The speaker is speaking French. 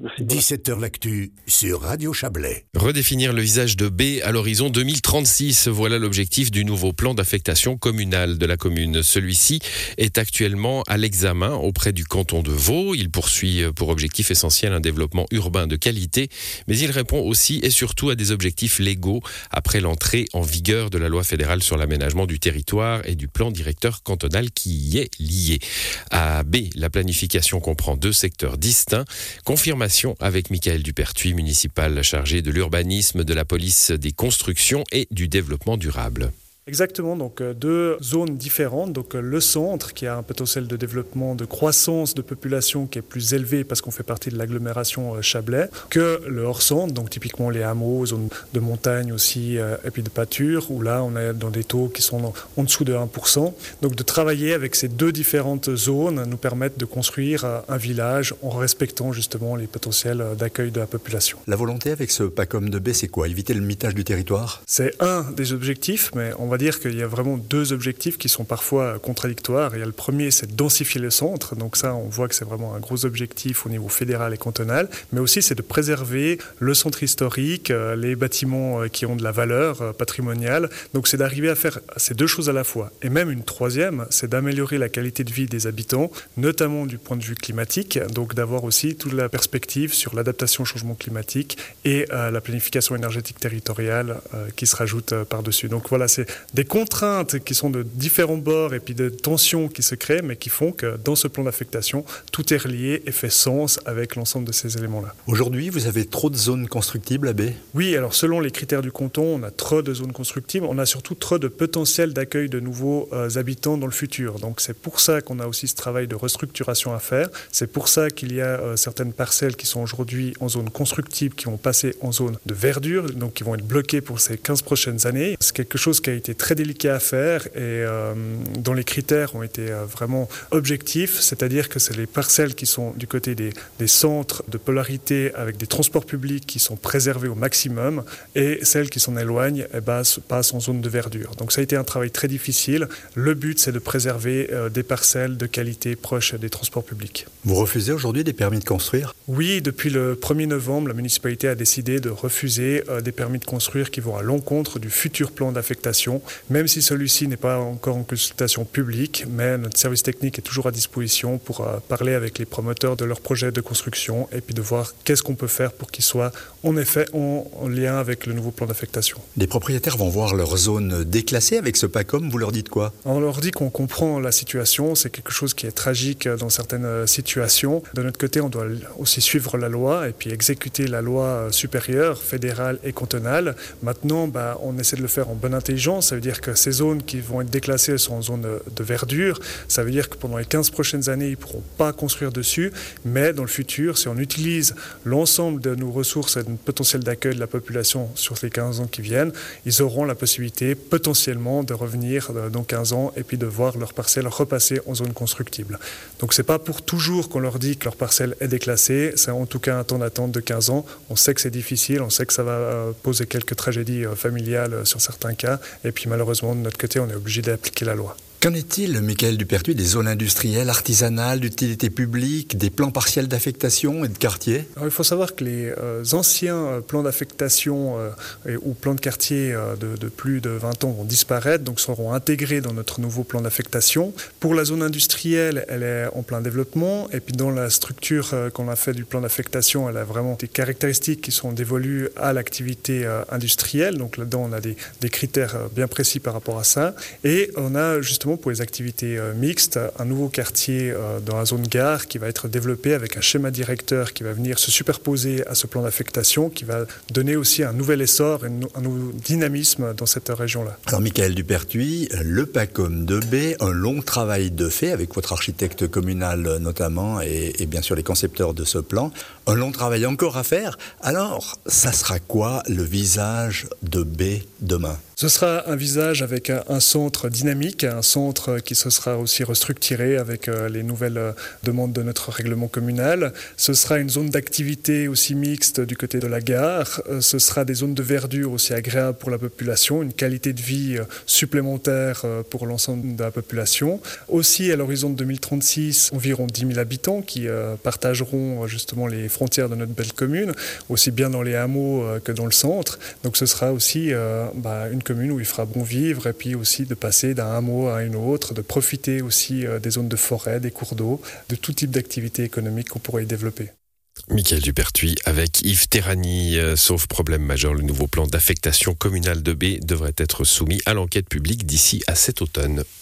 Merci, voilà. 17h L'actu sur Radio Chablais. Redéfinir le visage de B à l'horizon 2036, voilà l'objectif du nouveau plan d'affectation communale de la commune. Celui-ci est actuellement à l'examen auprès du canton de Vaud. Il poursuit pour objectif essentiel un développement urbain de qualité, mais il répond aussi et surtout à des objectifs légaux après l'entrée en vigueur de la loi fédérale sur l'aménagement du territoire et du plan directeur cantonal qui y est lié. À B, la planification comprend deux secteurs distincts. Confirmation avec Michael Dupertuis, municipal chargé de l'urbanisme, de la police des constructions et du développement durable. Exactement, donc euh, deux zones différentes. Donc euh, le centre qui a un potentiel de développement, de croissance de population qui est plus élevé parce qu'on fait partie de l'agglomération euh, Chablais, que le hors-centre, donc typiquement les hameaux, zones de montagne aussi, et puis de pâture, où là on est dans des taux qui sont en dessous de 1%. Donc de travailler avec ces deux différentes zones nous permettent de construire un village en respectant justement les potentiels d'accueil de la population. La volonté avec ce PACOM de B, c'est quoi? Éviter le mitage du territoire? C'est un des objectifs, mais on va dire qu'il y a vraiment deux objectifs qui sont parfois contradictoires. Il y a le premier, c'est de densifier le centre. Donc ça, on voit que c'est vraiment un gros objectif au niveau fédéral et cantonal. Mais aussi, c'est de préserver le centre historique, euh, les bâtiments euh, qui ont de la valeur euh, patrimoniale. Donc c'est d'arriver à faire ces deux choses à la fois. Et même une troisième, c'est d'améliorer la qualité de vie des habitants, notamment du point de vue climatique. Donc d'avoir aussi toute la perspective sur l'adaptation au changement climatique et la planification énergétique territoriale qui se rajoute par-dessus. Donc voilà, c'est des contraintes qui sont de différents bords et puis de tensions qui se créent, mais qui font que dans ce plan d'affectation, tout est relié et fait sens avec l'ensemble de ces éléments-là. Aujourd'hui, vous avez trop de zones constructibles à B Oui, alors selon les critères du canton, on a trop de zones constructibles, on a surtout trop de potentiel d'accueil de nouveaux euh, habitants dans le futur. Donc c'est pour ça qu'on a aussi ce travail de restructuration à faire. C'est pour ça qu'il y a euh, certaines parcelles qui sont aujourd'hui en zone constructible, qui vont passer en zone de verdure, donc qui vont être bloquées pour ces 15 prochaines années. C'est quelque chose qui a été très délicat à faire et euh, dont les critères ont été euh, vraiment objectifs, c'est-à-dire que c'est les parcelles qui sont du côté des, des, centres de polarité avec des transports publics qui sont préservés au maximum et celles qui s'en éloignent eh ben, passent en zone de verdure. Donc ça a été un travail très difficile. Le but, c'est de préserver euh, des parcelles de qualité proches des transports publics. Vous refusez aujourd'hui des permis de construire? Oui, depuis le 1er novembre, la municipalité a décidé de refuser des permis de construire qui vont à l'encontre du futur plan d'affectation même si celui-ci n'est pas encore en consultation publique, mais notre service technique est toujours à disposition pour euh, parler avec les promoteurs de leurs projets de construction et puis de voir qu'est-ce qu'on peut faire pour qu'ils soient en effet en, en lien avec le nouveau plan d'affectation. Les propriétaires vont voir leur zone déclassée avec ce PACOM, vous leur dites quoi? On leur dit qu'on comprend la situation, c'est quelque chose qui est tragique dans certaines euh, situations. De notre côté, on doit aussi suivre la loi et puis exécuter la loi euh, supérieure, fédérale et cantonale. Maintenant, bah, on essaie de le faire en bonne intelligence, ça veut dire que ces zones qui vont être déclassées sont en zone de verdure. Ça veut dire que pendant les 15 prochaines années, ils ne pourront pas construire dessus, mais dans le futur, si on utilise l'ensemble de nos ressources et de notre potentiel d'accueil de la population sur les 15 ans qui viennent, ils auront la possibilité potentiellement de revenir dans 15 ans et puis de voir leur parcelle repasser en zone constructible. Donc c'est pas pour toujours qu'on leur dit que leur parcelle est déclassée, c'est en tout cas un temps d'attente de 15 ans. On sait que c'est difficile, on sait que ça va poser quelques tragédies familiales sur certains cas, malheureusement de notre côté, on est obligé d'appliquer la loi. Qu'en est-il, Michael Dupertuis, des zones industrielles, artisanales, d'utilité publique, des plans partiels d'affectation et de quartier Il faut savoir que les euh, anciens euh, plans d'affectation euh, ou plans de quartier de, plus de 20 ans vont disparaître, donc seront intégrés dans notre nouveau plan d'affectation. Pour la zone industrielle, elle est en plein développement, et puis dans la structure qu'on a fait du plan d'affectation, elle a vraiment des caractéristiques qui sont dévolues à l'activité industrielle, donc là-dedans on a des, critères bien précis par rapport à ça, et on a justement pour les activités euh, mixtes, un nouveau quartier euh, dans la zone gare qui va être développé avec un schéma directeur qui va venir se superposer à ce plan d'affectation, qui va donner aussi un nouvel essor un nouveau dynamisme dans cette région-là. Alors Michael Dupertuis, le PACOM 2B, un long travail de fait avec votre architecte communal notamment et bien sûr les concepteurs de ce plan, un long travail encore à faire. Alors, ça sera quoi le visage de B demain? Ce sera un visage avec un centre dynamique, un centre qui se sera aussi restructuré avec les nouvelles demandes de notre règlement communal. Ce sera une zone d'activité aussi mixte du côté de la gare. Ce sera des zones de verdure aussi agréables pour la population, une qualité de vie supplémentaire pour l'ensemble de la population. Aussi, à l'horizon de 2036, environ 10 000 habitants qui partageront justement les frontières de notre belle commune, aussi bien dans les hameaux que dans le centre. Donc ce sera aussi bah, une commune où il fera bon vivre et puis aussi de passer d'un hameau à une autre, de profiter aussi des zones de forêt, des cours d'eau, de tout type d'activité économique qu'on pourrait y développer. Michael Dupertuis avec Yves Terrani. sauf problème majeur, le nouveau plan d'affectation communale de B devrait être soumis à l'enquête publique d'ici à cet automne.